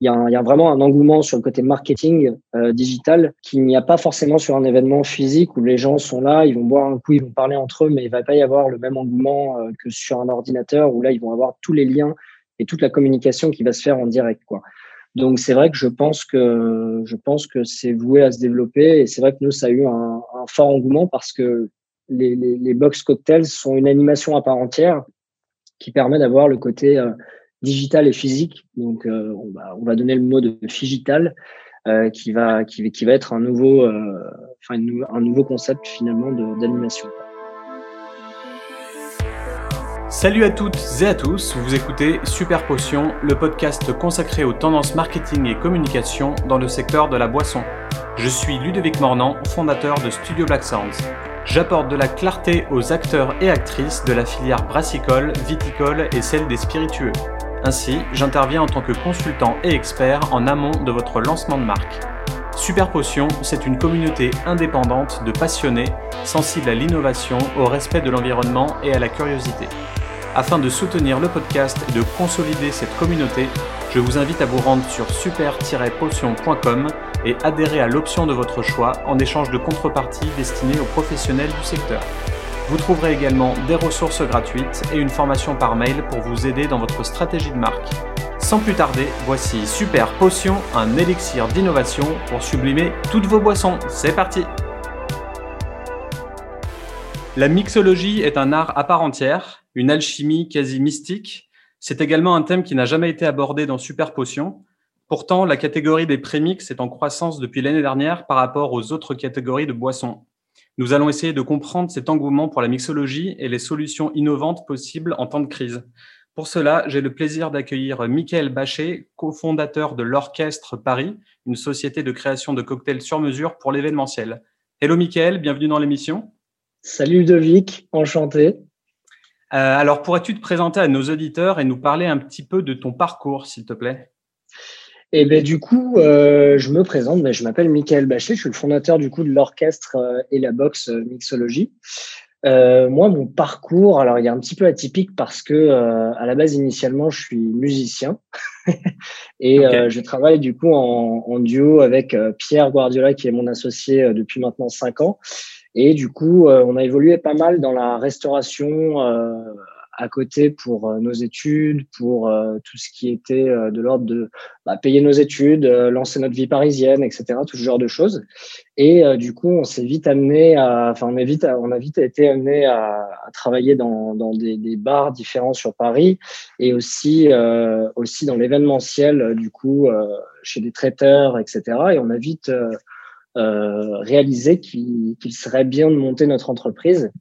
il y, a vraiment un engouement sur le côté marketing euh, digital qu'il n'y a pas forcément sur un événement physique où les gens sont là, ils vont boire un coup, ils vont parler entre eux, mais il va pas y avoir le même engouement euh, que sur un ordinateur où là, ils vont avoir tous les liens et toute la communication qui va se faire en direct. Quoi. Donc c'est vrai que je pense que je pense que c'est voué à se développer et c'est vrai que nous ça a eu un, fort engouement parce que les, les, les, box cocktails sont une animation à part entière qui permet d'avoir le côté euh, digital et physique. Donc, euh, on, va, on va donner le mot de digital euh, qui, va, qui, qui va être un nouveau, euh, enfin, un nouveau concept finalement d'animation. Salut à toutes et à tous, vous écoutez Super Potion, le podcast consacré aux tendances marketing et communication dans le secteur de la boisson. Je suis Ludovic Mornan, fondateur de Studio Black Sounds. J'apporte de la clarté aux acteurs et actrices de la filière brassicole, viticole et celle des spiritueux. Ainsi, j'interviens en tant que consultant et expert en amont de votre lancement de marque. Super Potion, c'est une communauté indépendante de passionnés, sensibles à l'innovation, au respect de l'environnement et à la curiosité. Afin de soutenir le podcast et de consolider cette communauté, je vous invite à vous rendre sur super-potion.com et adhérer à l'option de votre choix en échange de contreparties destinées aux professionnels du secteur. Vous trouverez également des ressources gratuites et une formation par mail pour vous aider dans votre stratégie de marque. Sans plus tarder, voici Super Potion, un élixir d'innovation pour sublimer toutes vos boissons. C'est parti La mixologie est un art à part entière, une alchimie quasi mystique. C'est également un thème qui n'a jamais été abordé dans Super Potion. Pourtant, la catégorie des prémix est en croissance depuis l'année dernière par rapport aux autres catégories de boissons. Nous allons essayer de comprendre cet engouement pour la mixologie et les solutions innovantes possibles en temps de crise. Pour cela, j'ai le plaisir d'accueillir Michael Bachet, cofondateur de l'Orchestre Paris, une société de création de cocktails sur mesure pour l'événementiel. Hello Michael, bienvenue dans l'émission. Salut Ludovic, enchanté. Euh, alors, pourrais-tu te présenter à nos auditeurs et nous parler un petit peu de ton parcours, s'il te plaît? Et ben du coup, euh, je me présente, ben, je m'appelle Michael Bachet, je suis le fondateur du coup de l'orchestre euh, et la boxe euh, mixologie. Euh, moi, mon parcours, alors il est un petit peu atypique parce que euh, à la base, initialement, je suis musicien et je travaille du coup en, en duo avec Pierre Guardiola, qui est mon associé depuis maintenant cinq ans. Et du coup, on a évolué pas mal dans la restauration à côté pour euh, nos études, pour euh, tout ce qui était euh, de l'ordre de bah, payer nos études, lancer notre vie parisienne, etc. Tout ce genre de choses. Et du coup, on s'est vite amené à, enfin, on, est vite, on a vite été amené à, à travailler dans, dans des, des, bars différents sur Paris et aussi, aussi dans l'événementiel, du coup, chez des traiteurs, etc. Et on a vite réalisé qu'il serait bien de monter notre entreprise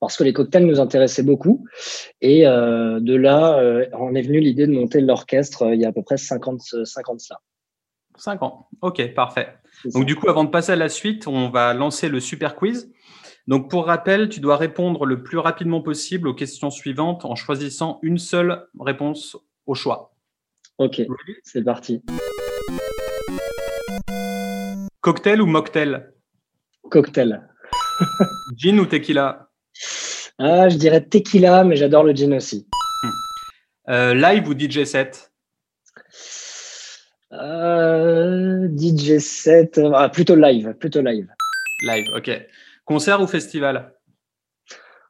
parce que les cocktails nous intéressaient beaucoup. Et euh, de là, euh, on est venu l'idée de monter l'orchestre euh, il y a à peu près 50, 50 ça. 5 ans. Ok, parfait. Donc du coup, avant de passer à la suite, on va lancer le super quiz. Donc pour rappel, tu dois répondre le plus rapidement possible aux questions suivantes en choisissant une seule réponse au choix. Ok, c'est parti. Cocktail ou mocktail? Cocktail. Gin ou tequila? Ah, je dirais tequila, mais j'adore le gin aussi. Euh, live ou DJ set? Euh, DJ set, ah, plutôt live, plutôt live. Live, ok. Concert ou festival?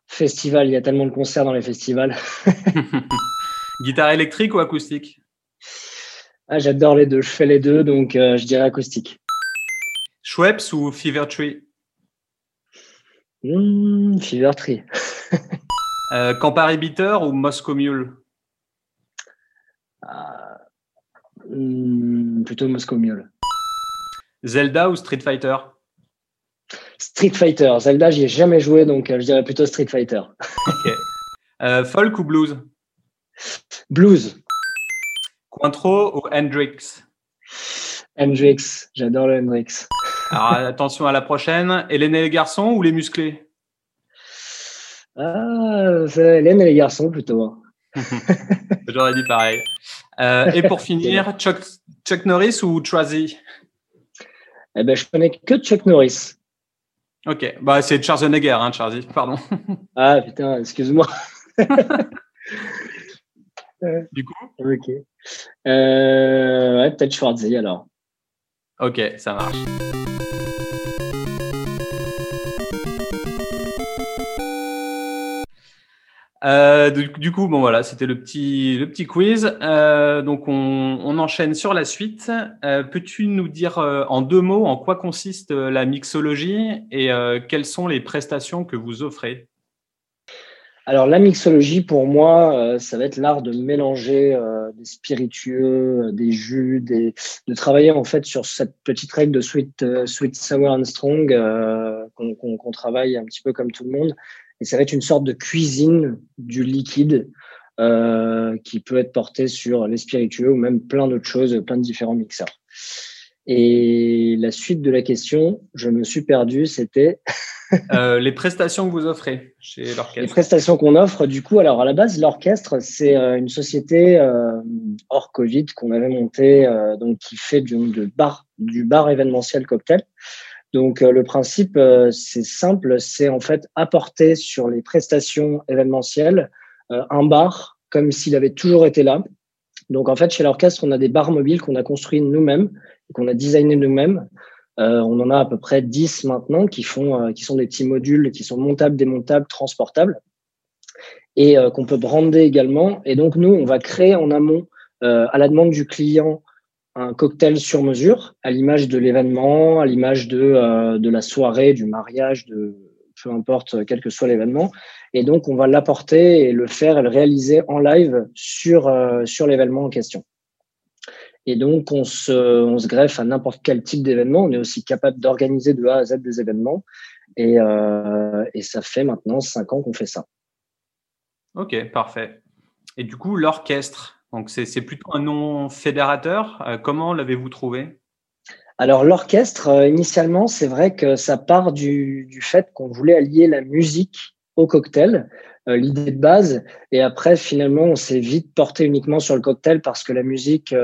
Festival, il y a tellement de concerts dans les festivals. Guitare électrique ou acoustique? Ah, J'adore les deux, je fais les deux, donc euh, je dirais acoustique. Schweppes ou Fever Tree? Mmh, Fever Tree. euh, Campari Bitter ou Moscow Mule? Euh, Plutôt Moscow Mule. Zelda ou Street Fighter? Street Fighter. Zelda, j'y ai jamais joué, donc euh, je dirais plutôt Street Fighter. Euh, folk ou blues? Blues. Cointreau ou Hendrix? Hendrix. J'adore le Hendrix. Alors attention à la prochaine. Hélène et les garçons ou les musclés? Ah, c'est Hélène et les garçons plutôt. J'aurais dit pareil. Euh, et pour finir, Chuck, Chuck Norris ou Trazy Eh ben, je connais que Chuck Norris. Ok, bah c'est Schwarzenegger, hein, Trazy, pardon. ah putain, excuse-moi. du coup? Ok. ouais, peut-être Schwarzy alors. Ok, ça marche. Euh, du, coup, bon voilà, c'était le petit, le petit quiz. Euh, donc on, enchaîne sur la suite. Euh, peux-tu nous dire en deux mots en quoi consiste la mixologie et quelles sont les prestations que vous offrez? Alors la mixologie, pour moi, ça va être l'art de mélanger des spiritueux, des jus, de travailler en fait sur cette petite règle de sweet, sweet sour and strong qu'on travaille un petit peu comme tout le monde et ça va être une sorte de cuisine du liquide euh, qui peut être porté sur les spiritueux ou même plein d'autres choses, plein de différents mixeurs. Et la suite de la question, je me suis perdu, c'était euh, les prestations que vous offrez chez l'orchestre. Les prestations qu'on offre, du coup, alors à la base, l'orchestre, c'est euh, une société euh, hors Covid qu'on avait montée, donc qui fait du, de bar, du bar événementiel cocktail. Donc euh, le principe, euh, c'est simple, c'est en fait apporter sur les prestations événementielles euh, un bar comme s'il avait toujours été là. Donc en fait, chez l'orchestre, on a des bars mobiles qu'on a construits nous-mêmes et qu'on a designé nous-mêmes. on en a à peu près 10 maintenant qui font, qui sont des petits modules qui sont montables, démontables, transportables et qu'on peut brander également. Et donc nous, on va créer en amont, à la demande du client, un cocktail sur mesure, à l'image de l'événement, à l'image de, euh, de la soirée, du mariage, de peu importe quel que soit l'événement. Et donc, on va l'apporter et le faire et le réaliser en live sur, euh, sur l'événement en question. Et donc, on se, on se greffe à n'importe quel type d'événement. On est aussi capable d'organiser de A à Z des événements. Et, euh, et ça fait maintenant cinq ans qu'on fait ça. Ok, parfait. Et du coup, l'orchestre, donc c'est plutôt un nom fédérateur. Euh, comment l'avez-vous trouvé? Alors l'orchestre, euh, initialement, c'est vrai que ça part du, fait qu'on voulait allier la musique au cocktail, euh, l'idée de base. Et après, finalement, on s'est vite porté uniquement sur le cocktail parce que la musique,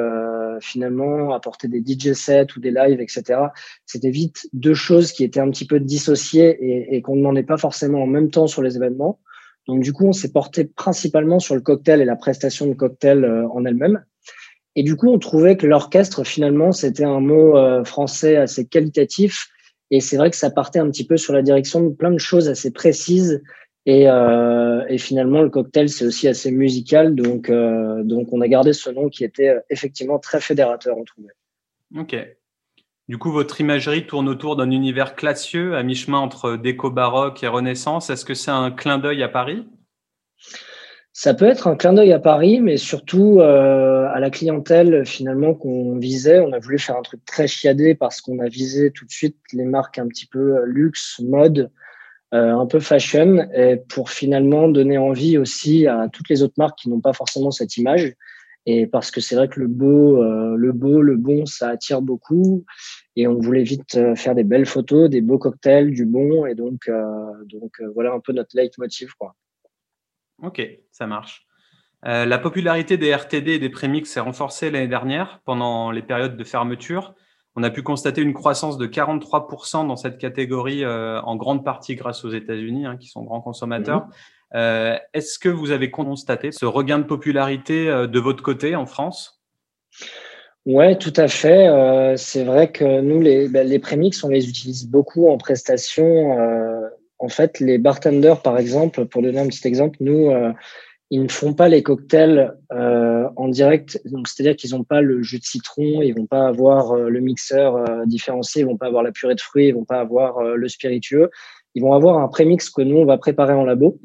finalement, apportait des DJ sets ou des lives, etc. C'était vite deux choses qui étaient un petit peu dissociées et, et qu'on ne demandait pas forcément en même temps sur les événements. Donc du coup, on s'est porté principalement sur le cocktail et la prestation de cocktail euh, en elle-même. Et du coup, on trouvait que l'orchestre, finalement, c'était un mot euh, français assez qualitatif. Et c'est vrai que ça partait un petit peu sur la direction de plein de choses assez précises. Et, euh, et finalement, le cocktail, c'est aussi assez musical. Donc, euh, donc, on a gardé ce nom qui était effectivement très fédérateur, on trouvait. Ok. Du coup, votre imagerie tourne autour d'un univers classieux, à mi-chemin entre déco baroque et renaissance. Est-ce que c'est un clin d'œil à Paris? Ça peut être un clin d'œil à Paris, mais surtout euh, à la clientèle finalement qu'on visait. On a voulu faire un truc très chiadé parce qu'on a visé tout de suite les marques un petit peu euh, luxe, mode, euh, un peu fashion, et pour finalement donner envie aussi à toutes les autres marques qui n'ont pas forcément cette image et parce que c'est vrai que le beau, euh, le beau, le bon, ça attire beaucoup. Et on voulait vite euh, faire des belles photos, des beaux cocktails, du bon. Et donc, euh, donc voilà un peu notre leitmotiv. Quoi. Ok, ça marche. la popularité des RTD et des prémix s'est renforcée l'année dernière pendant les périodes de fermeture. On a pu constater une croissance de 43% dans cette catégorie, en grande partie grâce aux États-Unis, hein, qui sont grands consommateurs. Euh, est-ce que vous avez constaté ce regain de popularité euh, de votre côté en France? Ouais, tout à fait. Euh, c'est vrai que nous, les, ben, les prémix, on les utilise beaucoup en prestation. en fait, les bartenders, par exemple, pour donner un petit exemple, nous, ils ne font pas les cocktails en direct. Donc, c'est-à-dire qu'ils n'ont pas le jus de citron, ils vont pas avoir le mixeur différencié, ils vont pas avoir la purée de fruits, ils vont pas avoir le spiritueux. Ils vont avoir un prémix que nous, on va préparer en labo.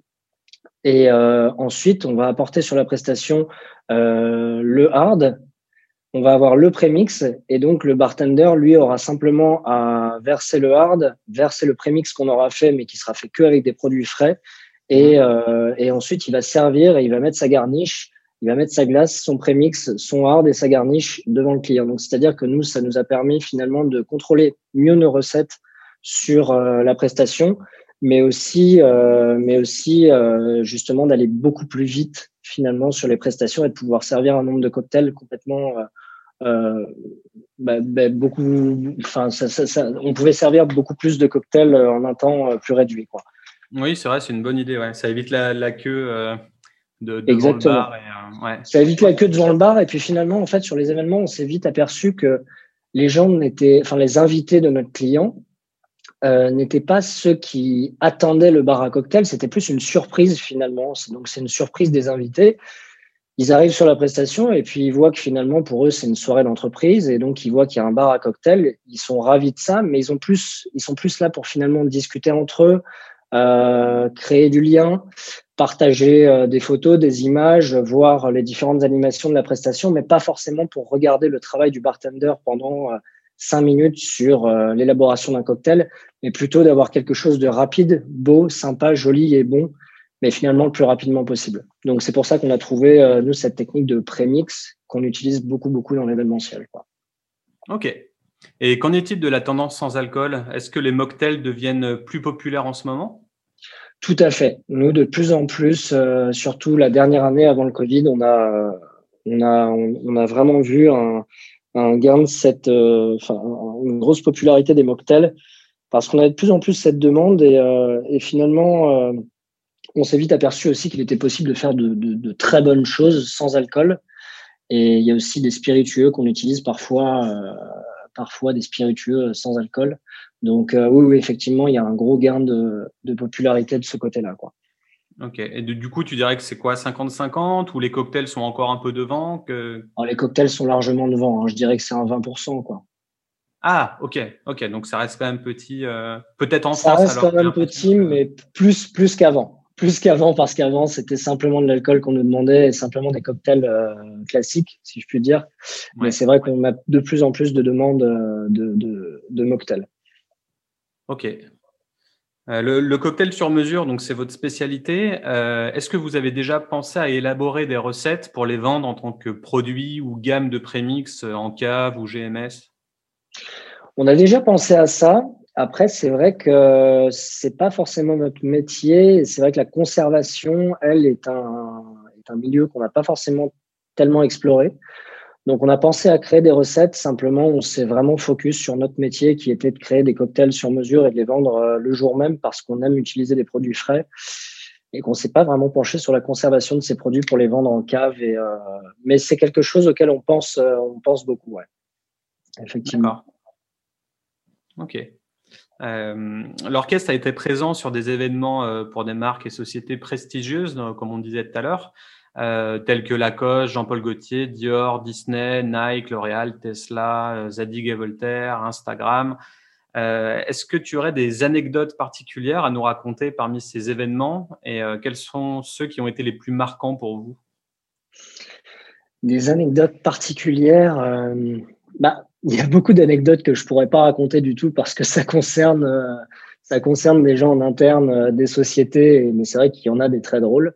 Et euh, ensuite, on va apporter sur la prestation euh, le hard. On va avoir le prémix et donc le bartender, lui, aura simplement à verser le hard, verser le prémix qu'on aura fait, mais qui sera fait que avec des produits frais. Et, mmh. euh, et ensuite, il va servir et il va mettre sa garniche, il va mettre sa glace, son prémix, son hard et sa garniche devant le client. Donc, c'est-à-dire que nous, ça nous a permis finalement de contrôler mieux nos recettes sur euh, la prestation mais aussi, euh, mais aussi euh, justement d'aller beaucoup plus vite finalement sur les prestations et de pouvoir servir un nombre de cocktails complètement euh, euh bah, bah, beaucoup. Enfin, ça, ça, ça, on pouvait servir beaucoup plus de cocktails en un temps plus réduit, quoi. Oui, c'est vrai, c'est une bonne idée. Ouais. Ça évite la, la queue de, Exactement. le bar. Et, Ça évite la queue devant le bar. Et puis finalement, en fait, sur les événements, on s'est vite aperçu que les gens n'étaient, enfin, les invités de notre client euh, n'étaient pas ceux qui attendaient le bar à cocktail. C'était plus une surprise finalement. Donc, c'est une surprise des invités. Ils arrivent sur la prestation et puis ils voient que finalement, pour eux, c'est une soirée d'entreprise. Et donc, ils voient qu'il y a un bar à cocktail. Ils sont ravis de ça, mais ils ont plus, ils sont plus là pour finalement discuter entre eux, euh, créer du lien, partager euh, des photos, des images, voir les différentes animations de la prestation, mais pas forcément pour regarder le travail du bartender pendant euh, cinq minutes sur l'élaboration d'un cocktail, mais plutôt d'avoir quelque chose de rapide, beau, sympa, joli et bon, mais finalement le plus rapidement possible. Donc c'est pour ça qu'on a trouvé, nous, cette technique de prémix qu'on utilise beaucoup, beaucoup dans l'événementiel. Ok. Et qu'en est-il de la tendance sans alcool? Est-ce que les mocktails deviennent plus populaires en ce moment? Tout à fait. Nous, de plus en plus, euh, surtout la dernière année avant le Covid, on a, on a, on a vraiment vu un, un gain de cette, euh, enfin, une grosse popularité des mocktails parce qu'on a de plus en plus cette demande et, euh, finalement, on s'est vite aperçu aussi qu'il était possible de faire de, de, de, très bonnes choses sans alcool. Et il y a aussi des spiritueux qu'on utilise parfois parfois des spiritueux sans alcool. Donc euh, oui, oui, effectivement, il y a un gros gain de, popularité de ce côté-là. Quoi. Ok. Et du coup, tu dirais que c'est quoi 50-50 ou les cocktails sont encore un peu devant que... les cocktails sont largement devant. Hein. Je dirais que c'est un 20%. Quoi. Ah, ok, ok. Donc ça reste quand même petit. Euh, peut-être en ça France. Ça reste quand même petit, mais plus, plus qu'avant plus qu'avant parce qu'avant c'était simplement de l'alcool qu'on nous demandait et simplement des cocktails euh, classiques si je puis dire mais c'est vrai qu'on a de plus en plus de demandes euh, de, de, de mocktails ok euh, le, cocktail sur mesure donc c'est votre spécialité est-ce que vous avez déjà pensé à élaborer des recettes pour les vendre en tant que produit ou gamme de prémix en cave ou GMS on a déjà pensé à ça après, c'est vrai que c'est pas forcément notre métier. C'est vrai que la conservation, elle, est un milieu qu'on n'a pas forcément tellement exploré. Donc, on a pensé à créer des recettes. Simplement, on s'est vraiment focus sur notre métier qui était de créer des cocktails sur mesure et de les vendre euh, le jour même parce qu'on aime utiliser des produits frais et qu'on s'est pas vraiment penché sur la conservation de ces produits pour les vendre en cave. Et, euh, mais c'est quelque chose auquel on pense, euh, on pense beaucoup, ouais. Effectivement. Ok. L'orchestre a été présent sur des événements pour des marques et sociétés prestigieuses, comme on disait tout à l'heure, euh, tels que Lacoste, Jean-Paul Gaultier, Dior, Disney, Nike, L'Oréal, Tesla, Zadig et Voltaire, Instagram. Est-ce que tu aurais des anecdotes particulières à nous raconter parmi ces événements et quels sont ceux qui ont été les plus marquants pour vous? Des anecdotes particulières bah, il y a beaucoup d'anecdotes que je pourrais pas raconter du tout parce que ça concerne euh, ça concerne des gens en interne euh, des sociétés mais c'est vrai qu'il y en a des très drôles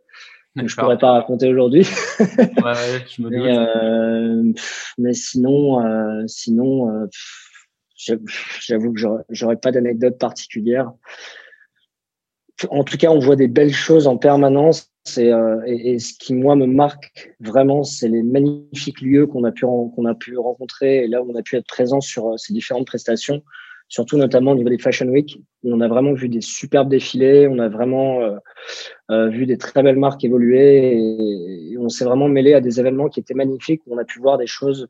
que je pourrais pas raconter aujourd'hui. Ouais, je me mais, euh, mais sinon euh, sinon j'avoue que j'aurais pas d'anecdote particulière. En tout cas on voit des belles choses en permanence. Euh, et, et, ce qui moi me marque vraiment, c'est les magnifiques lieux qu'on a pu qu'on a pu rencontrer et là où on a pu être présent sur euh, ces différentes prestations, surtout notamment au niveau des Fashion Week, où on a vraiment vu des superbes défilés, on a vraiment euh, euh vu des très belles marques évoluer et, on s'est vraiment mêlé à des événements qui étaient magnifiques, où on a pu voir des choses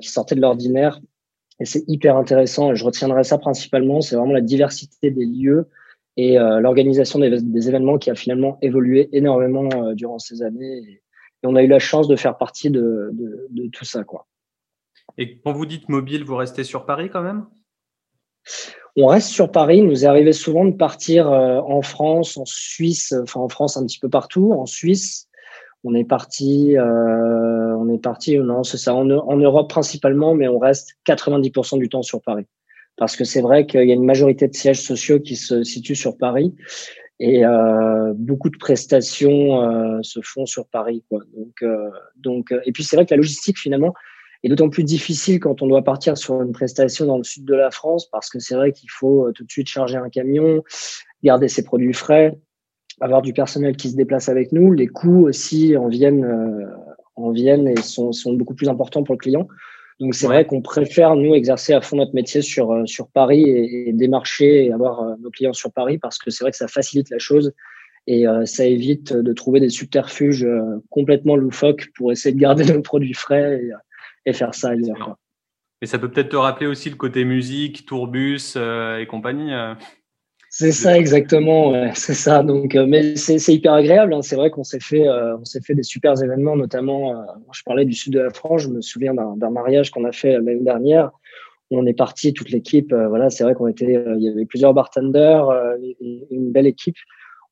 qui sortaient de l'ordinaire et c'est hyper intéressant. Et je retiendrai ça principalement, c'est vraiment la diversité des lieux et euh, l'organisation des, événements qui a finalement évolué énormément euh, durant ces années. Et, on a eu la chance de faire partie de, de, de, tout ça. Quoi. Et quand vous dites mobile, vous restez sur Paris quand même? On reste sur Paris. Il nous est arrivé souvent de partir euh, en France, en Suisse, enfin en France un petit peu partout, en Suisse. On est parti, euh, on est parti, non, c'est ça, en, Europe principalement, mais on reste 90% du temps sur Paris parce que c'est vrai qu'il y a une majorité de sièges sociaux qui se situent sur Paris et euh, beaucoup de prestations se font sur Paris. Donc, donc, et puis c'est vrai que la logistique finalement est d'autant plus difficile quand on doit partir sur une prestation dans le sud de la France parce que c'est vrai qu'il faut tout de suite charger un camion, garder ses produits frais, avoir du personnel qui se déplace avec nous. Les coûts aussi en viennent, en viennent et sont, sont beaucoup plus importants pour le client. Donc c'est vrai qu'on préfère nous exercer à fond notre métier sur euh, sur Paris et, et démarcher et avoir euh, nos clients sur Paris parce que c'est vrai que ça facilite la chose Et ça évite de trouver des subterfuges complètement loufoques pour essayer de garder nos produits frais et, faire ça ailleurs. Et ça peut peut-être te rappeler aussi le côté musique, tourbus et compagnie. C'est ça exactement, c'est ça. Donc, euh, mais c'est hyper agréable. Hein. C'est vrai qu'on s'est fait, euh, on s'est fait des super événements, notamment. Euh, je parlais du sud de la France. Je me souviens d'un mariage qu'on a fait l'année dernière. On est parti toute l'équipe. voilà, c'est vrai qu'on était, il y avait plusieurs bartenders, une belle équipe.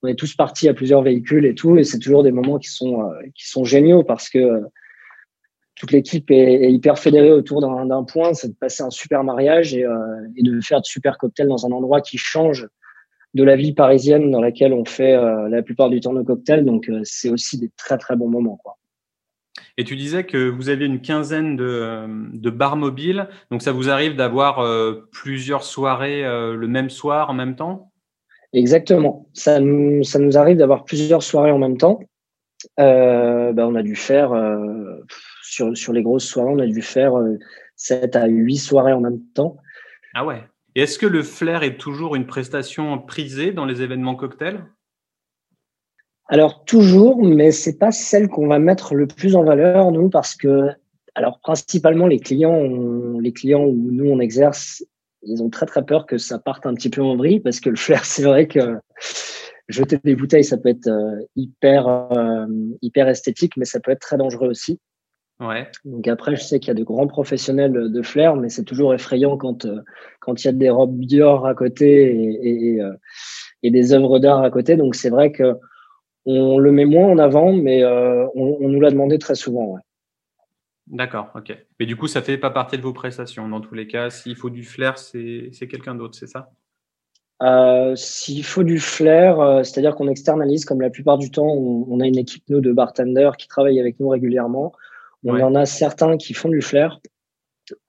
On est tous partis à plusieurs véhicules et tout. Et c'est toujours des moments qui sont, qui sont géniaux parce que toute l'équipe est, hyper fédérée autour d'un point, c'est de passer un super mariage et, et, de faire de super cocktails dans un endroit qui change de la vie parisienne dans laquelle on fait euh, la plupart du temps nos cocktails. Donc, euh, c'est aussi des très, très bons moments. Quoi. Et tu disais que vous aviez une quinzaine de, de bars mobiles. Donc, ça vous arrive d'avoir euh, plusieurs soirées le même soir en même temps? Exactement. Ça nous, ça nous arrive d'avoir plusieurs soirées en même temps. Ben, on a dû faire, sur, sur les grosses soirées, on a dû faire 7 à 8 soirées en même temps. Ah ouais et est-ce que le flair est toujours une prestation prisée dans les événements cocktails? Alors toujours, mais c'est pas celle qu'on va mettre le plus en valeur nous parce que alors principalement les clients, les clients où nous on exerce, ils ont très très peur que ça parte un petit peu en vrille parce que le flair, c'est vrai que jeter des bouteilles, ça peut être euh, hyper euh, hyper esthétique, mais ça peut être très dangereux aussi. Ouais. Donc après, je sais qu'il y a de grands professionnels de flair, mais c'est toujours effrayant quand euh, quand il y a des robes Dior à côté et, et, euh, et des œuvres d'art à côté. Donc c'est vrai que on le met moins en avant, mais euh, on, on, nous l'a demandé très souvent. Ouais. D'accord, ok. Mais du coup, ça fait pas partie de vos prestations. Dans tous les cas, s'il faut du flair, c'est quelqu'un d'autre, c'est ça? Euh, S'il faut du flair, c'est-à-dire qu'on externalise, comme la plupart du temps, on, on, a une équipe nous de bartenders qui travaille avec nous régulièrement. On en a certains qui font du flair,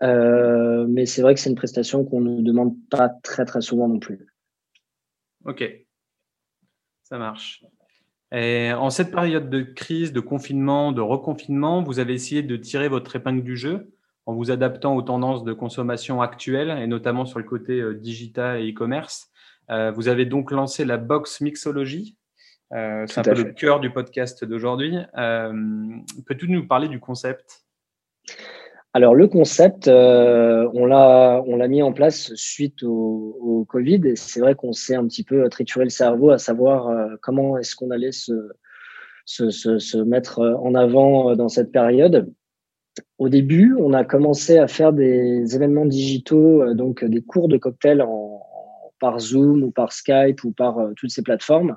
euh, mais c'est vrai que c'est une prestation qu'on ne demande pas très très souvent non plus. Ok, ça marche. Et en cette période de crise, de confinement, de reconfinement, vous avez essayé de tirer votre épingle du jeu en vous adaptant aux tendances de consommation actuelles et notamment sur le côté euh, digital et e-commerce. Euh, vous avez donc lancé la box Mixology, euh, c'est un peu le cœur du podcast d'aujourd'hui. Euh, peux-tu nous parler du concept? Alors le concept, euh, on l'a mis en place suite au, Covid et c'est vrai qu'on s'est un petit peu trituré le cerveau à savoir comment est-ce qu'on allait se, se, se, mettre en avant dans cette période. Au début, on a commencé à faire des événements digitaux, donc des cours de cocktail en, par Zoom ou par Skype ou par toutes ces plateformes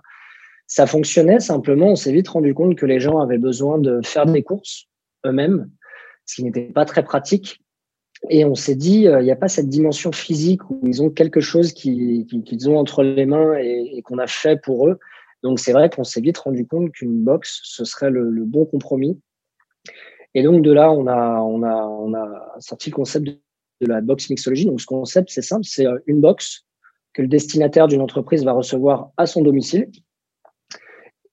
ça fonctionnait simplement. On s'est vite rendu compte que les gens avaient besoin de faire des courses eux-mêmes, ce qui n'était pas très pratique. Et on s'est dit, euh, il n'y a pas cette dimension physique où ils ont quelque chose qu'ils ont entre les mains et, qu'on a fait pour eux. Donc c'est vrai qu'on s'est vite rendu compte qu'une box, ce serait le, bon compromis. Et donc de là, on a, on a, on a sorti le concept de, de la box mixologie. Donc ce concept, c'est simple, c'est euh, une box que le destinataire d'une entreprise va recevoir à son domicile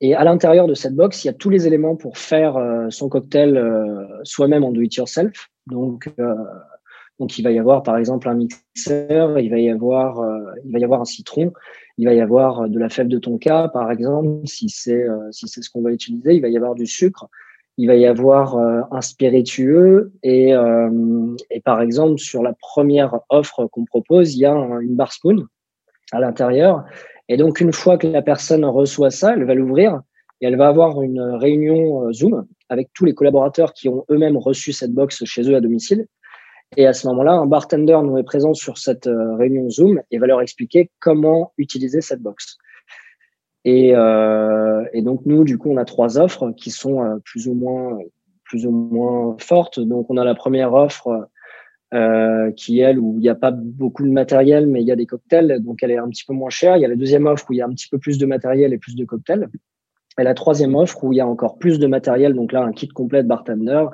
et à l'intérieur de cette box, il y a tous les éléments pour faire euh, son cocktail euh, soi-même en do-it-yourself. Donc, euh, donc, il va y avoir par exemple un mixeur, il va y avoir, il va y avoir un citron, il va y avoir de la fève de tonka, par exemple, si c'est si c'est ce qu'on va utiliser. Il va y avoir du sucre, il va y avoir un spiritueux et, et par exemple sur la première offre qu'on propose, il y a une bar spoon à l'intérieur et donc, une fois que la personne reçoit ça, elle va l'ouvrir et elle va avoir une réunion euh, Zoom avec tous les collaborateurs qui ont eux-mêmes reçu cette box chez eux à domicile. Et à ce moment-là, un bartender nous est présent sur cette euh, réunion Zoom et va leur expliquer comment utiliser cette box. Et, euh, et donc nous, du coup, on a trois offres qui sont euh, plus ou moins plus ou moins fortes. Donc on a la première offre euh, qui elle où il n'y a pas beaucoup de matériel mais il y a des cocktails donc elle est un petit peu moins chère. Il y a la deuxième offre où il y a un petit peu plus de matériel et plus de cocktails. Et la troisième offre où il y a encore plus de matériel donc là un kit complet de bartender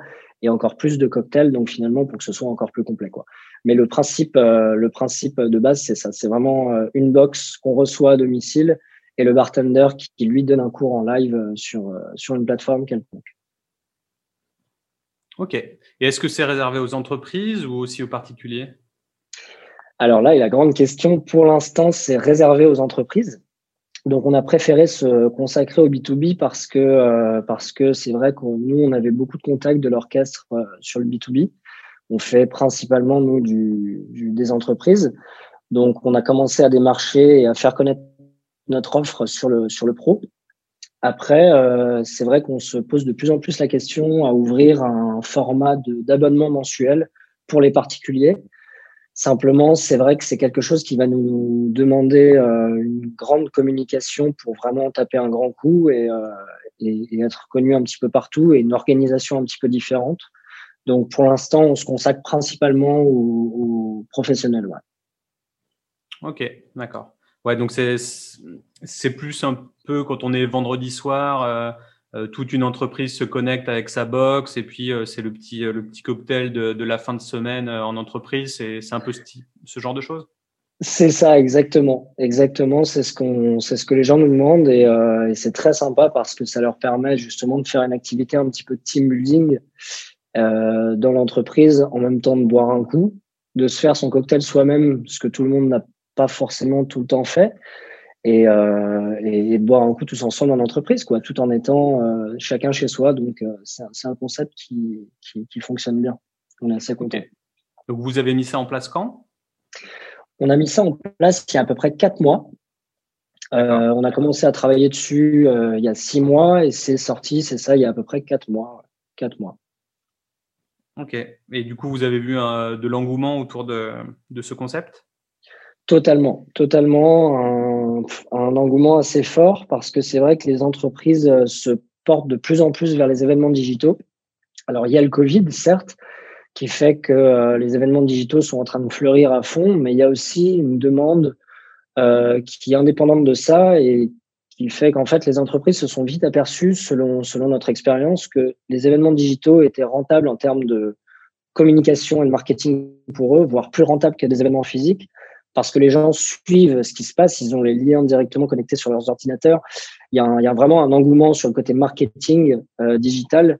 et encore plus de cocktails donc finalement pour que ce soit encore plus complet quoi. Mais le principe euh, le principe de base c'est ça, c'est vraiment euh, une box qu'on reçoit à domicile et le bartender qui, qui, lui donne un cours en live sur sur une plateforme quelconque. Ok. Et est-ce que c'est réservé aux entreprises ou aussi aux particuliers? Alors là, la grande question, pour l'instant, c'est réservé aux entreprises. Donc, on a préféré se consacrer au B2B parce que euh, parce que c'est vrai que nous, on avait beaucoup de contacts de l'orchestre euh, sur le B2B. On fait principalement nous du, des entreprises. Donc, on a commencé à démarcher et à faire connaître notre offre sur le sur le pro. Après, euh, c'est vrai qu'on se pose de plus en plus la question à ouvrir un format d'abonnement mensuel pour les particuliers Simplement, c'est vrai que c'est quelque chose qui va nous demander euh, une grande communication pour vraiment taper un grand coup et, euh, être connu un petit peu partout et une organisation un petit peu différente. Donc, pour l'instant, on se consacre principalement aux, professionnels. Ok, d'accord. Ouais, donc c'est plus un peu quand on est vendredi soir. Euh, euh, toute une entreprise se connecte avec sa box et puis euh, c'est le petit, le petit cocktail de, la fin de semaine en entreprise. C'est un peu ce, ce, genre de choses C'est ça, exactement. Exactement, c'est ce, qu'on c'est ce que les gens nous demandent et, et c'est très sympa parce que ça leur permet justement de faire une activité un petit peu de team building dans l'entreprise en même temps de boire un coup, de se faire son cocktail soi-même, ce que tout le monde n'a pas forcément tout le temps fait et, euh, et, boire un coup tous ensemble en entreprise, quoi, tout en étant euh, chacun chez soi. Donc, euh, c'est un concept qui, qui, qui, fonctionne bien. On est assez content. Donc, vous avez mis ça en place quand? On a mis ça en place il y a à peu près quatre mois. Euh, on a commencé à travailler dessus euh, il y a six mois et c'est sorti, c'est ça, il y a à peu près quatre mois. Quatre mois. Ok. Et du coup, vous avez vu de l'engouement autour de, de ce concept? Totalement, totalement. Un, engouement assez fort parce que c'est vrai que les entreprises euh, se portent de plus en plus vers les événements digitaux. Alors, il y a le Covid, certes, qui fait que euh, les événements digitaux sont en train de fleurir à fond, mais il y a aussi une demande euh, qui est indépendante de ça et qui fait qu'en fait, les entreprises se sont vite aperçues, selon, selon notre expérience, que les événements digitaux étaient rentables en termes de communication et de marketing pour eux, voire plus rentables que des événements physiques parce que les gens suivent ce qui se passe, ils ont les liens directement connectés sur leurs ordinateurs. Il y a, il y a vraiment un engouement sur le côté marketing euh, digital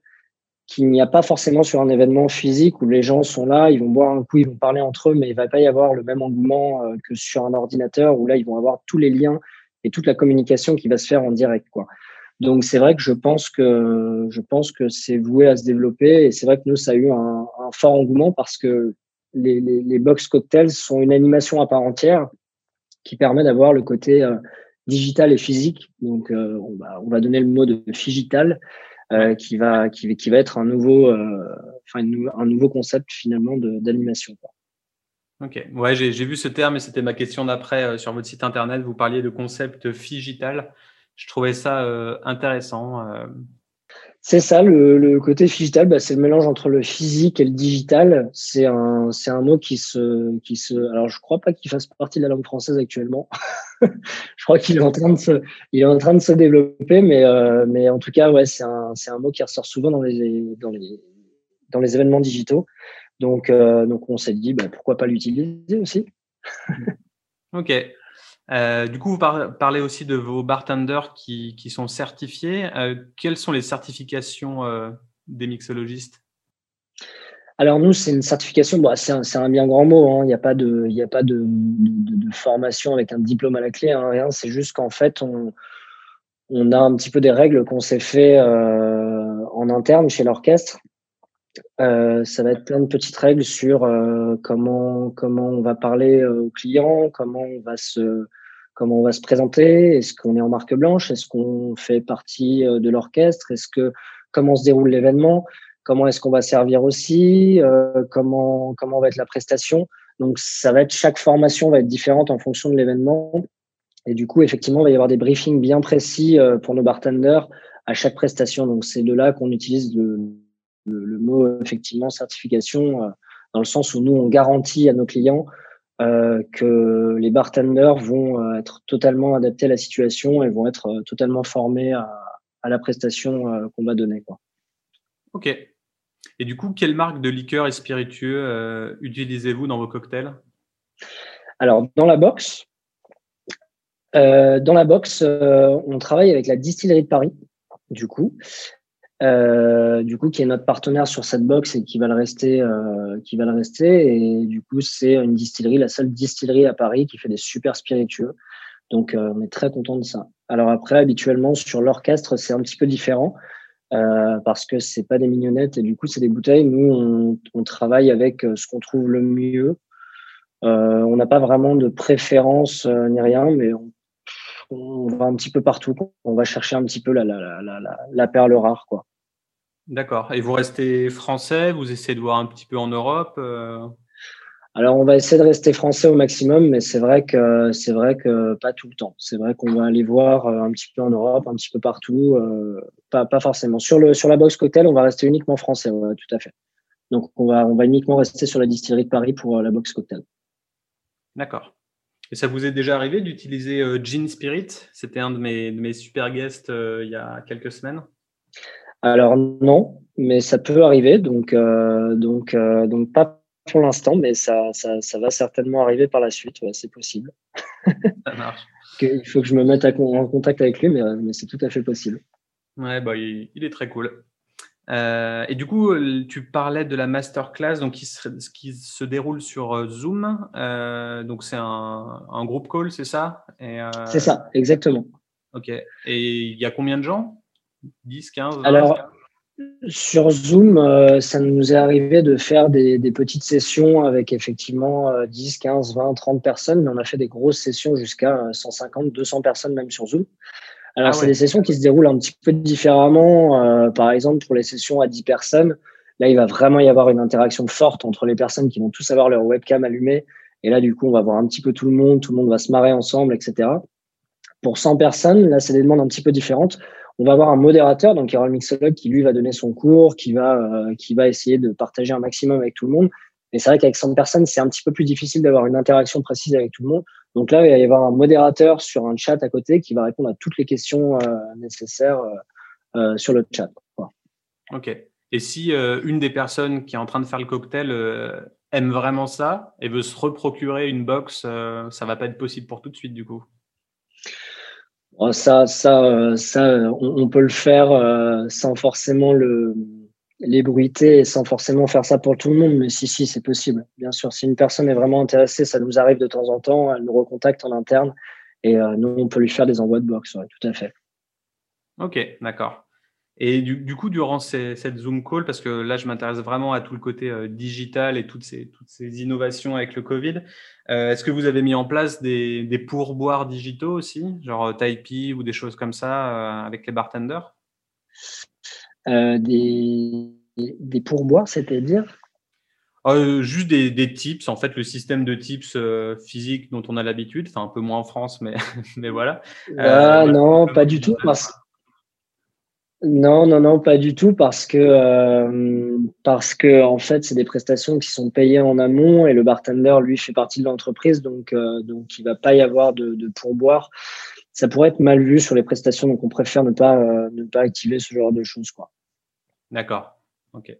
qu'il n'y a pas forcément sur un événement physique où les gens sont là, ils vont boire un coup, ils vont parler entre eux, mais il va pas y avoir le même engouement euh, que sur un ordinateur où là, ils vont avoir tous les liens et toute la communication qui va se faire en direct. Quoi. Donc c'est vrai que je pense que je pense que c'est voué à se développer et c'est vrai que nous ça a eu un, un fort engouement parce que les, les, les, box cocktails sont une animation à part entière qui permet d'avoir le côté euh, digital et physique. Donc, euh, on, va, on va donner le mot de digital euh, qui, va, qui, qui va être un nouveau, enfin, un nouveau concept finalement d'animation. Ok, ouais, j'ai vu ce terme et c'était ma question d'après sur votre site internet. Vous parliez de concept digital. Je trouvais ça intéressant. C'est ça, le, côté digital, bah, c'est le mélange entre le physique et le digital. C'est un, c'est un mot qui se, qui se. Alors, je crois pas qu'il fasse partie de la langue française actuellement. je crois qu'il est en train de se, il est en train de se développer, mais, euh, mais en tout cas, ouais, c'est un, c'est un mot qui ressort souvent dans les, dans les, dans les événements digitaux. Donc, euh, donc, on s'est dit, bah, pourquoi pas l'utiliser aussi? ok. Euh, du coup, vous parlez aussi de vos bartenders qui, qui sont certifiés. Euh, quelles sont les certifications euh, des mixologistes? Alors nous, c'est une certification. C'est un, un, bien grand mot. Hein. Il n'y a pas de, il a pas de, de, formation avec un diplôme à la clé. Hein, rien. C'est juste qu'en fait, on, on a un petit peu des règles qu'on s'est fait en interne chez l'orchestre. Ça va être plein de petites règles sur comment comment on va parler aux clients, comment on va se comment on va se présenter, est-ce qu'on est en marque blanche, est-ce qu'on fait partie euh, de l'orchestre, est-ce que comment se déroule l'événement, comment est-ce qu'on va servir aussi, euh, comment comment va être la prestation? Donc ça va être chaque formation va être différente en fonction de l'événement. Et du coup effectivement il va y avoir des briefings bien précis euh, pour nos bartenders à chaque prestation. Donc c'est de là qu'on utilise le, le, effectivement certification dans le sens où nous on garantit à nos clients euh, que les bartenders vont euh, être totalement adaptés à la situation et vont être euh, totalement formés à, à la prestation qu'on va donner. Quoi. Ok. Et du coup, quelle marque de liqueur et spiritueux utilisez-vous dans vos cocktails? Alors, dans la box, dans la box, on travaille avec la distillerie de Paris, du coup, euh, du coup, qui est notre partenaire sur cette box et qui va le rester, euh, qui va le rester. Et du coup, c'est une distillerie, la seule distillerie à Paris qui fait des super spiritueux. Donc, on est très content de ça. Alors après, habituellement, sur l'orchestre, c'est un petit peu différent. parce que c'est pas des mignonnettes et du coup c'est des bouteilles. Nous, on, travaille avec ce qu'on trouve le mieux. on n'a pas vraiment de préférence ni rien, mais on, va un petit peu partout. On va chercher un petit peu la, la perle rare, quoi. D'accord. Et vous restez français Vous essayez de voir un petit peu en Europe euh? Alors, on va essayer de rester français au maximum, mais c'est vrai que c'est vrai que pas tout le temps. C'est vrai qu'on va aller voir euh, un petit peu en Europe, un petit peu partout, euh, pas, pas forcément. Sur le sur la box cocktail, on va rester uniquement français, tout à fait. Donc, on va on va uniquement rester sur la distillerie de Paris pour la box cocktail. D'accord. Et ça vous est déjà arrivé d'utiliser Gin Spirit? C'était un de mes, de mes super guests il y a quelques semaines. Alors non, mais ça peut arriver, donc euh, donc euh, donc pas pour l'instant, mais ça, ça, ça va certainement arriver par la suite. c'est possible. Ça marche. il faut que je me mette en contact avec lui, mais, mais c'est tout à fait possible. Ouais, bah, il, est très cool. Euh, et du coup, tu parlais de la masterclass donc qui se, qui se déroule sur Zoom. donc c'est un, un, groupe call, c'est ça? C'est ça, exactement. Ok. Et il y a combien de gens? 10, 15 Alors, sur Zoom, euh, ça nous est arrivé de faire des, petites sessions avec effectivement 10, 15, 20, 30 personnes, mais on a fait des grosses sessions jusqu'à 150, 200 personnes même sur Zoom. Alors, ah c'est des sessions qui se déroulent un petit peu différemment. Euh, par exemple, pour les sessions à 10 personnes, là, il va vraiment y avoir une interaction forte entre les personnes qui vont tous avoir leur webcam allumée. Et là, du coup, on va voir un petit peu tout le monde, tout le monde va se marrer ensemble, etc. Pour 100 personnes, là, c'est des demandes un petit peu différentes on va avoir un modérateur, donc il mixologue qui lui va donner son cours, qui va, euh, qui va essayer de partager un maximum avec tout le monde. Mais c'est vrai qu'avec 100 personnes, c'est un petit peu plus difficile d'avoir une interaction précise avec tout le monde. Donc là, il va y avoir un modérateur sur un chat à côté qui va répondre à toutes les questions euh, nécessaires euh, sur le chat. Ok. Et si une des personnes qui est en train de faire le cocktail aime vraiment ça et veut se reprocurer une box, ça va pas être possible pour tout de suite du coup? Ça, ça, ça, on, peut le faire euh, sans forcément le l'ébruiter et sans forcément faire ça pour tout le monde. Mais si, si, c'est possible. Bien sûr, si une personne est vraiment intéressée, ça nous arrive de temps en temps. Elle nous recontacte en interne et euh, nous, on peut lui faire des envois de box. tout à fait. Ok, d'accord. Et du, coup, durant cette Zoom call, parce que là, je m'intéresse vraiment à tout le côté euh, digital et toutes ces, toutes ces innovations avec le Covid, euh, est-ce que vous avez mis en place des, des pourboires digitaux aussi, genre euh, Typee ou des choses comme ça avec les bartenders? Des, des pourboires, c'est-à-dire? Juste des, des, tips, en fait, le système de tips physique dont on a l'habitude, enfin un peu moins en France, mais, mais voilà. Ah, non, pas du tout. Parce non, non, non, pas du tout, parce que euh, parce que en fait, c'est des prestations qui sont payées en amont et le bartender, lui, fait partie de l'entreprise, donc euh, donc il va pas y avoir de, pourboire. Ça pourrait être mal vu sur les prestations, donc on préfère ne pas euh, ne pas activer ce genre de choses, quoi. D'accord. Ok.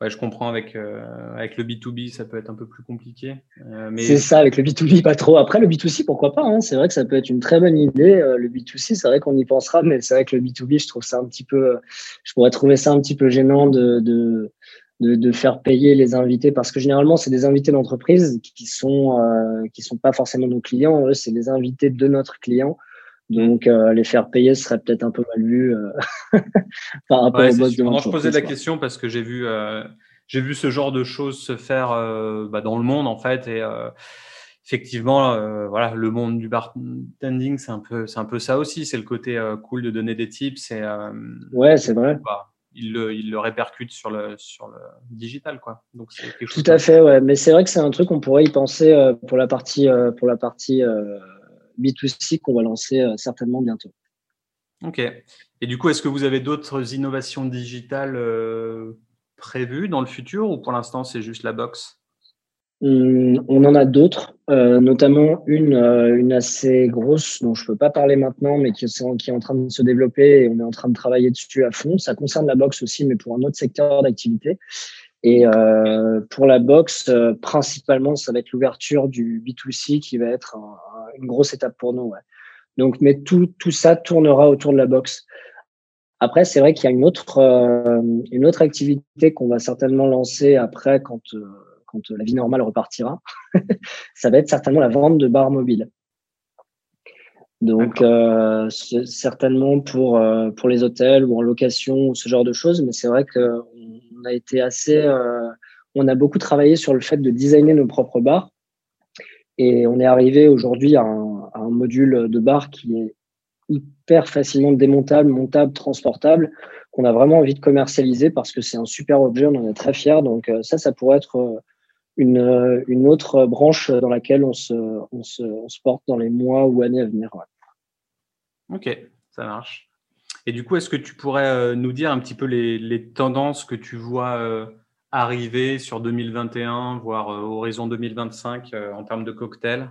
Ouais, je comprends avec, euh, avec le B2B, ça peut être un peu plus compliqué. Euh, mais... C'est ça, avec le B2B, pas trop. Après, le B2C, pourquoi pas hein. C'est vrai que ça peut être une très bonne idée. Euh, le B2C, c'est vrai qu'on y pensera, mais c'est vrai que le B2B, je trouve ça un petit peu. Je pourrais trouver ça un petit peu gênant de, de, de, faire payer les invités parce que généralement, c'est des invités d'entreprise qui sont, sont pas forcément nos clients. Eux, c'est des invités de notre client. Donc, euh, les faire payer serait peut-être un peu mal vu euh, par rapport au boss de l'entreprise. Je posais la question parce que j'ai vu, euh, j'ai vu ce genre de choses se faire bah, dans le monde en fait et effectivement, voilà, le monde du bartending, c'est un peu, c'est un peu ça aussi. C'est le côté cool de donner des tips. Et, ouais, c'est vrai. Bah, il le, il le répercute sur le, sur le digital, quoi. Donc Tout à fait, ouais. Mais c'est vrai que c'est un truc qu'on pourrait y penser pour la partie, pour la partie B2C qu'on va lancer euh, certainement bientôt. Ok. Et du coup, est-ce que vous avez d'autres innovations digitales euh, prévues dans le futur ou pour l'instant c'est juste la box hum, on en a d'autres, euh, notamment une, une assez grosse dont je ne peux pas parler maintenant, mais qui, qui, est en train de se développer et on est en train de travailler dessus à fond. Ça concerne la box aussi, mais pour un autre secteur d'activité. Et pour la box, principalement, ça va être l'ouverture du B2C qui va être un, une grosse étape pour nous. Donc, mais tout, tout ça tournera autour de la boxe. Après, c'est vrai qu'il y a une autre, euh, une autre activité qu'on va certainement lancer après quand, euh, quand la vie normale repartira. ça va être certainement la vente de bars mobiles. Donc, euh, certainement pour, euh, pour les hôtels ou en location ou ce genre de choses, mais c'est vrai qu'on a été assez. Euh, on a beaucoup travaillé sur le fait de designer nos propres bars. Et on est arrivé aujourd'hui à, un module de bar qui est hyper facilement démontable, montable, transportable, qu'on a vraiment envie de commercialiser parce que c'est un super objet, on en est très fiers. Donc, ça, ça pourrait être une, une autre branche dans laquelle on on, on se porte dans les mois ou années à venir. Ok, ça marche. Et du coup, est-ce que tu pourrais euh, nous dire un petit peu les, les tendances que tu vois euh, arriver sur 2021, voire euh, horizon 2025 en termes de cocktails?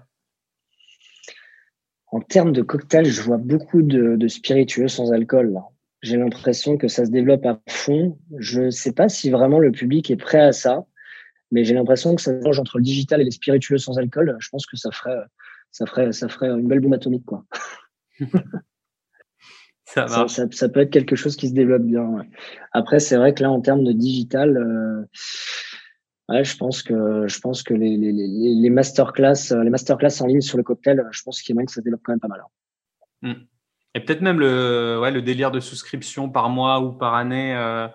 En termes de cocktails, je vois beaucoup de, de spiritueux sans alcool. J'ai l'impression que ça se développe à fond. Je ne sais pas si vraiment le public est prêt à ça mais j'ai l'impression que ça change entre le digital et les spiritueux sans alcool. Je pense que ça ferait, ça ferait, ça ferait une belle bombe atomique, quoi. ça, ça, ça, peut être quelque chose qui se développe bien. Après, c'est vrai que là, en termes de digital, euh, ouais, je pense que, je pense que les, les, les, les masterclass, les masterclass en ligne sur le cocktail, je pense qu'il y a moyen que ça se développe quand même pas mal. Hein. Hmm. Et peut-être même le, ouais, le délire de souscription par mois ou par année. Euh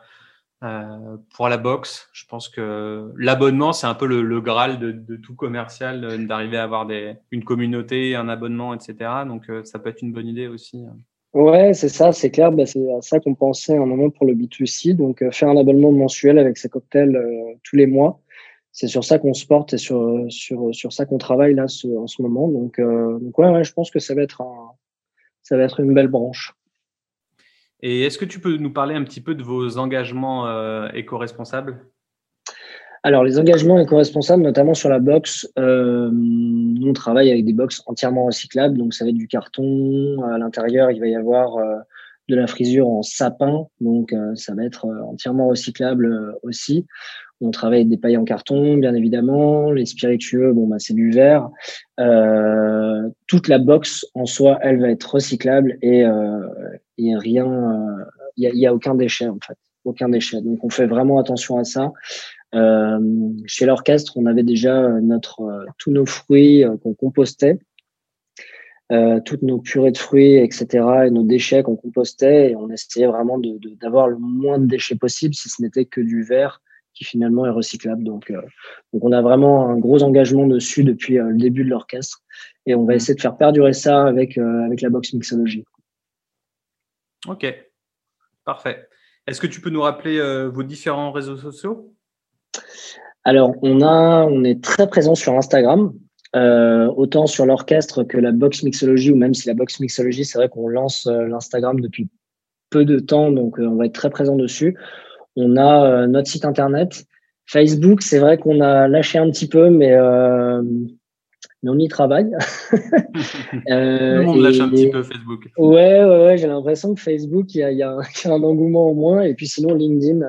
euh, pour la boxe, je pense que l'abonnement, c'est un peu le, graal de, tout commercial, d'arriver à avoir des, une communauté, un abonnement, etc. Donc, ça peut être une bonne idée aussi. Hein. Ouais, c'est ça, c'est clair. Bah, c'est à ça qu'on pensait un moment pour le B2C. Donc, faire un abonnement mensuel avec ses cocktails tous les mois. C'est sur ça qu'on se porte et sur, ça qu'on travaille là en ce moment. Donc, donc ouais, ouais, je pense que ça va être une belle branche. Et est-ce que tu peux nous parler un petit peu de vos engagements euh, éco-responsables? Alors, les engagements éco-responsables, notamment sur la box, euh, nous, on travaille avec des box entièrement recyclables. Donc, ça va être du carton. À l'intérieur, il va y avoir euh, de la frisure en sapin. Donc, euh, ça va être euh, entièrement recyclable aussi. On travaille avec des pailles en carton, bien évidemment. Les spiritueux, bon, bah, c'est du verre. Euh, toute la box en soi, elle va être recyclable et, euh, et rien, il euh, n'y a, a, aucun déchet en fait, aucun déchet. Donc on fait vraiment attention à ça. Euh, chez l'orchestre, on avait déjà notre tous nos fruits qu'on compostait. Euh, toutes nos purées de fruits, etc., et nos déchets qu'on compostait, et on essayait vraiment d'avoir de, le moins de déchets possible, si ce n'était que du verre, qui finalement est recyclable. Donc, euh, donc on a vraiment un gros engagement dessus depuis euh, le début de l'orchestre et on va essayer de faire perdurer ça avec, euh, avec la box mixologie. Ok, parfait. Est-ce que tu peux nous rappeler vos différents réseaux sociaux? Alors, on, a, on est très présent sur Instagram, autant sur l'orchestre que la box mixologie, ou même si la box mixologie, c'est vrai qu'on lance l'Instagram depuis peu de temps, donc on va être très présent dessus. On a euh, notre site internet. Facebook, c'est vrai qu'on a lâché un petit peu, mais, euh, on y travaille. euh, monde lâche un petit peu Facebook. Ouais, ouais, ouais j'ai l'impression que Facebook, il y a, un engouement au moins. Et puis sinon, LinkedIn,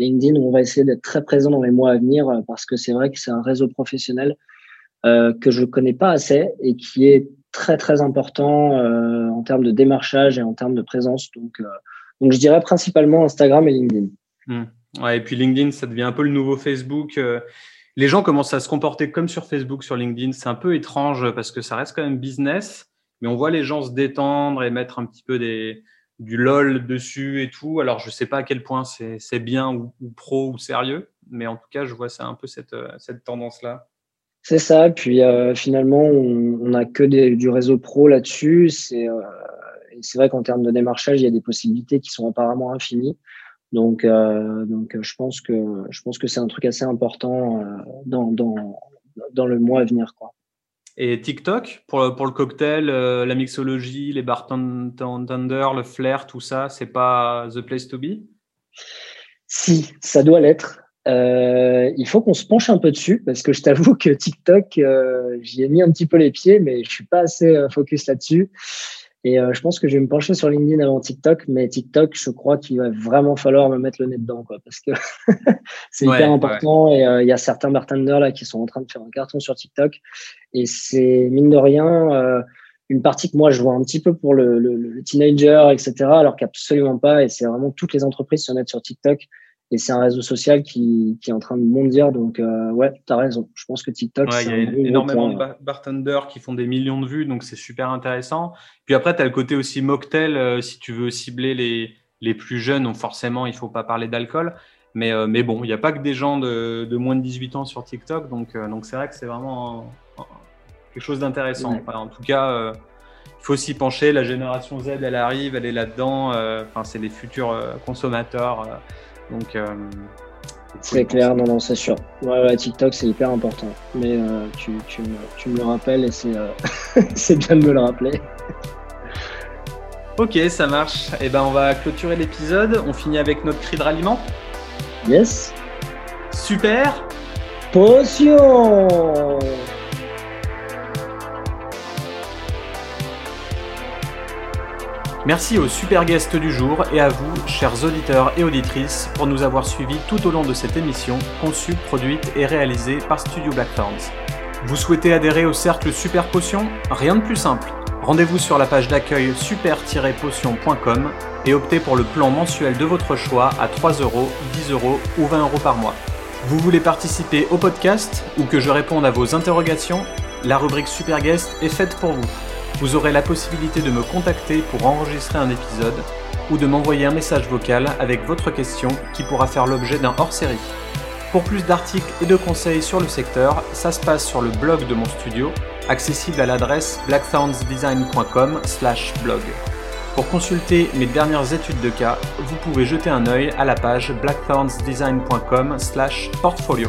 euh, LinkedIn, on va essayer d'être très présent dans les mois à venir parce que c'est vrai que c'est un réseau professionnel euh, que je connais pas assez et qui est très très important euh, en termes de démarchage et en termes de présence. Donc, donc je dirais principalement Instagram et LinkedIn. Ouais, et puis LinkedIn, ça devient un peu le nouveau Facebook. Euh. Les gens commencent à se comporter comme sur Facebook, sur LinkedIn. C'est un peu étrange parce que ça reste quand même business, mais on voit les gens se détendre et mettre un petit peu des, du lol dessus et tout. Alors, je ne sais pas à quel point c'est bien ou, pro ou sérieux, mais en tout cas, je vois ça un peu cette, euh, tendance-là. C'est ça. Puis euh, finalement, on n'a que du réseau pro là-dessus. C'est c'est vrai qu'en termes de démarchage, il y a des possibilités qui sont apparemment infinies. Donc, euh, je pense que c'est un truc assez important euh, dans, dans, dans le mois à venir, quoi. Et TikTok pour, le cocktail, euh, la mixologie, les bartenders, le flair, tout ça, c'est pas the place to be? Si, ça doit l'être. Euh, il faut qu'on se penche un peu dessus parce que je t'avoue que TikTok, euh, j'y ai mis un petit peu les pieds, mais je suis pas assez focus là-dessus. Et euh, je pense que je vais me pencher sur LinkedIn avant TikTok, mais TikTok, je crois qu'il va vraiment falloir me mettre le nez dedans, quoi, parce que c'est hyper important. Et euh, il y a certains bartenders là qui sont en train de faire un carton sur TikTok, et c'est mine de rien euh, une partie que moi je vois un petit peu pour le, le, le teenager, etc., alors qu'absolument pas. Et c'est vraiment toutes les entreprises se mettent sur TikTok. Et c'est un réseau social qui, qui, est en train de bondir. Donc, euh, ouais, tu as raison. Je pense que TikTok, ouais, Il y a énormément de bartenders qui font des millions de vues, donc c'est super intéressant. Puis après, tu as le côté aussi mocktail. Euh, si tu veux cibler les, les plus jeunes, donc forcément, il faut pas parler d'alcool. Mais, euh, mais bon, il n'y a pas que des gens de, de, moins de 18 ans sur TikTok. Donc, donc c'est vrai que c'est vraiment quelque chose d'intéressant. en tout cas, il faut s'y pencher. La génération Z, elle arrive, elle est là-dedans. Enfin, c'est les futurs consommateurs. Donc, euh, c'est clair, non, non, c'est sûr. Ouais, TikTok, c'est hyper important. Mais euh, tu, tu, me, tu, me, le rappelles et c'est euh, bien de me le rappeler. Ok, ça marche. Et eh ben, on va clôturer l'épisode. On finit avec notre cri de ralliement. Yes. Super. Potion. Merci aux super guests du jour et à vous, chers auditeurs et auditrices, pour nous avoir suivis tout au long de cette émission, conçue, produite et réalisée par Studio Blackthorns. Vous souhaitez adhérer au cercle Super Potion Rien de plus simple. Rendez-vous sur la page d'accueil super-potion.com et optez pour le plan mensuel de votre choix à 3 euros, 10 euros ou 20 euros par mois. Vous voulez participer au podcast ou que je réponde à vos interrogations? La rubrique Super Guest est faite pour vous vous aurez la possibilité de me contacter pour enregistrer un épisode ou de m'envoyer un message vocal avec votre question qui pourra faire l'objet d'un hors-série. Pour plus d'articles et de conseils sur le secteur, ça se passe sur le blog de mon studio, accessible à l'adresse blackthornsdesign.com/blog. Pour consulter mes dernières études de cas, vous pouvez jeter un œil à la page blackthornsdesign.com/portfolio.